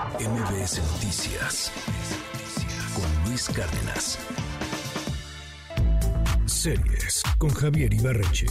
MBS Noticias con Luis Cárdenas. Series con Javier Ibarreche.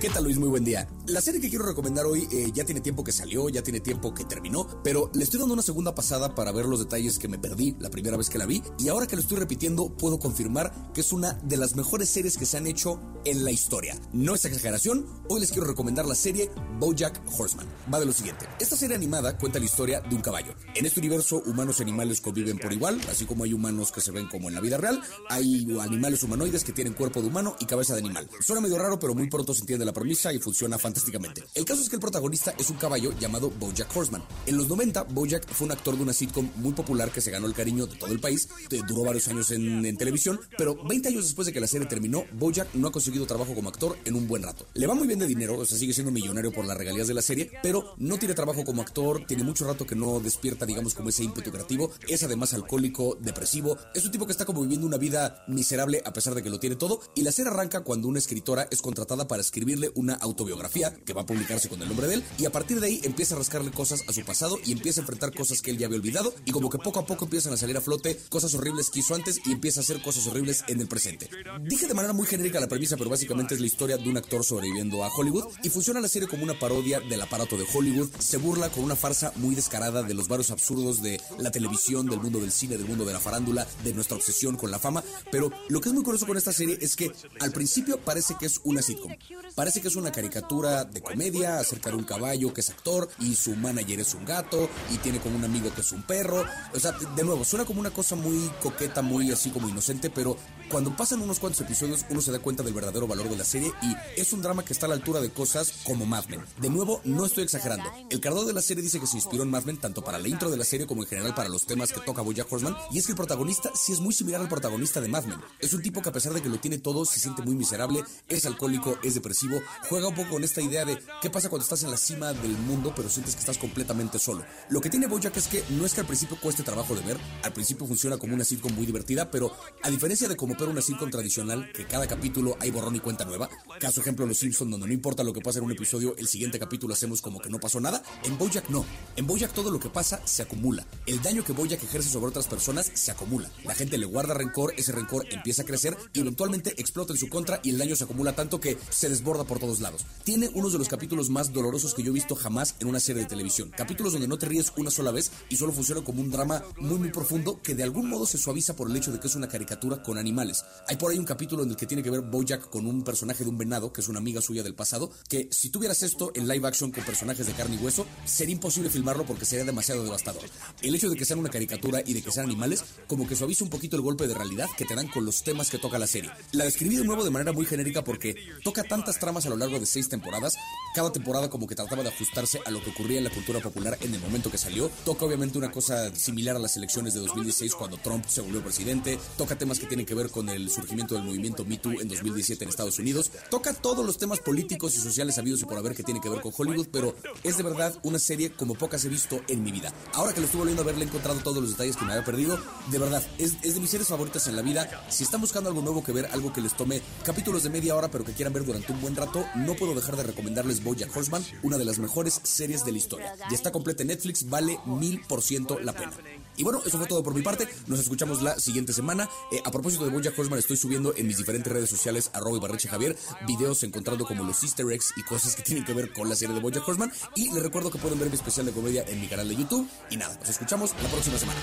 ¿Qué tal Luis? Muy buen día. La serie que quiero recomendar hoy eh, ya tiene tiempo que salió, ya tiene tiempo que terminó, pero le estoy dando una segunda pasada para ver los detalles que me perdí la primera vez que la vi y ahora que lo estoy repitiendo puedo confirmar que es una de las mejores series que se han hecho en la historia. No es exageración, hoy les quiero recomendar la serie BoJack Horseman. Va de lo siguiente. Esta serie animada cuenta la historia de un caballo. En este universo humanos y animales conviven por igual, así como hay humanos que se ven como en la vida real, hay animales humanoides que tienen cuerpo de humano y cabeza de animal. Suena medio raro, pero muy pronto se entiende la premisa y funciona fantásticamente. El caso es que el protagonista es un caballo llamado Bojack Horseman. En los 90, Bojack fue un actor de una sitcom muy popular que se ganó el cariño de todo el país, duró varios años en, televisión, pero 20 años después de que la serie terminó, Bojack no ha conseguido trabajo como actor en un buen rato. Le va muy bien de dinero, o sea, sigue siendo millonario por las regalías de la serie, pero no tiene trabajo como actor, tiene mucho rato que no despierta, digamos, como ese ímpetu creativo, es además alcohólico, depresivo, es un tipo que está como viviendo una vida miserable a pesar de que lo tiene todo, y la serie arranca cuando una escritora es contratada para escribirle una autobiografía que va a publicarse con el nombre de él y a partir de ahí empieza a rascarle cosas a su pasado y empieza a enfrentar cosas que él ya había olvidado y como que poco a poco empiezan a salir a flote cosas horribles que hizo antes y empieza a hacer cosas horribles en el presente. Dije de manera muy genérica la premisa, pero básicamente es la historia de un actor sobreviviendo a Hollywood y funciona la serie como una parodia del aparato de Hollywood, se burla con una farsa muy descarada de los varios absurdos de la televisión, del mundo del cine, del mundo de la farándula, de nuestra obsesión con la fama, pero lo que es muy curioso con esta serie es que al principio parece que es una sitcom. Parece que es una caricatura de comedia acerca de un caballo que es actor y su manager es un gato y tiene como un amigo que es un perro. O sea, de nuevo, suena como una cosa muy coqueta, muy así como inocente, pero cuando pasan unos cuantos episodios uno se da cuenta del verdadero valor de la serie y es un drama que está a la altura de cosas como Mad Men. De nuevo, no estoy exagerando. El creador de la serie dice que se inspiró en Mad Men tanto para la intro de la serie como en general para los temas que toca Bojack Horseman y es que el protagonista sí es muy similar al protagonista de Mad Men. Es un tipo que a pesar de que lo tiene todo se siente muy miserable, es alcohólico, es depresivo, juega un poco con esta idea de qué pasa cuando estás en la cima del mundo pero sientes que estás completamente solo. Lo que tiene Bojack es que no es que al principio cueste trabajo de ver, al principio funciona como una sitcom muy divertida, pero a diferencia de como ver una sitcom tradicional, que cada capítulo hay borrón y cuenta nueva, caso ejemplo Los Simpsons donde no importa lo que pasa en un episodio, el siguiente capítulo hacemos como que no pasó nada, en Bojack no. En Bojack todo lo que pasa se acumula. El daño que Bojack ejerce sobre otras personas se acumula. La gente le guarda rencor, ese rencor empieza a crecer y eventualmente explota en su contra y el daño se acumula tanto que se desborda por todos lados. Tiene uno de los capítulos más dolorosos que yo he visto jamás en una serie de televisión. Capítulos donde no te ríes una sola vez y solo funciona como un drama muy muy profundo que de algún modo se suaviza por el hecho de que es una caricatura con animales. Hay por ahí un capítulo en el que tiene que ver Bojack con un personaje de un venado, que es una amiga suya del pasado, que si tuvieras esto en live action con personajes de carne y hueso, sería imposible filmarlo porque sería demasiado devastador. El hecho de que sean una caricatura y de que sean animales, como que suaviza un poquito el golpe de realidad que te dan con los temas que toca la serie. La describí de nuevo de manera muy genérica porque toca tantas tramas a lo largo de seis temporadas, cada temporada como que trataba de ajustarse a lo que ocurría en la cultura popular en el momento que salió. Toca obviamente una cosa similar a las elecciones de 2016 cuando Trump se volvió presidente. Toca temas que tienen que ver con el surgimiento del movimiento Me Too en 2017 en Estados Unidos. Toca todos los temas políticos y sociales habidos y por haber que tienen que ver con Hollywood, pero es de verdad una serie como pocas he visto en mi vida. Ahora que lo estuve volviendo a ver, le he encontrado todos los detalles que me había perdido. De verdad, es, es de mis series favoritas en la vida. Si están buscando algo nuevo que ver, algo que les tome capítulos de media hora, pero que quieran ver durante un buen rato, no puedo dejar de recomendarles Bojack Horseman, una de las mejores series de la historia. Ya está completa en Netflix, vale mil por ciento la pena. Y bueno, eso fue todo por mi parte. Nos escuchamos la siguiente semana. Eh, a propósito de Bojack Horseman, estoy subiendo en mis diferentes redes sociales, arroba barreche Javier, videos encontrando como los easter eggs y cosas que tienen que ver con la serie de Bojack Horseman. Y les recuerdo que pueden ver mi especial de comedia en mi canal de YouTube. Y nada, nos escuchamos la próxima semana.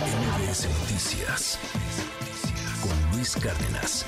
MBS Noticias con Luis Cárdenas.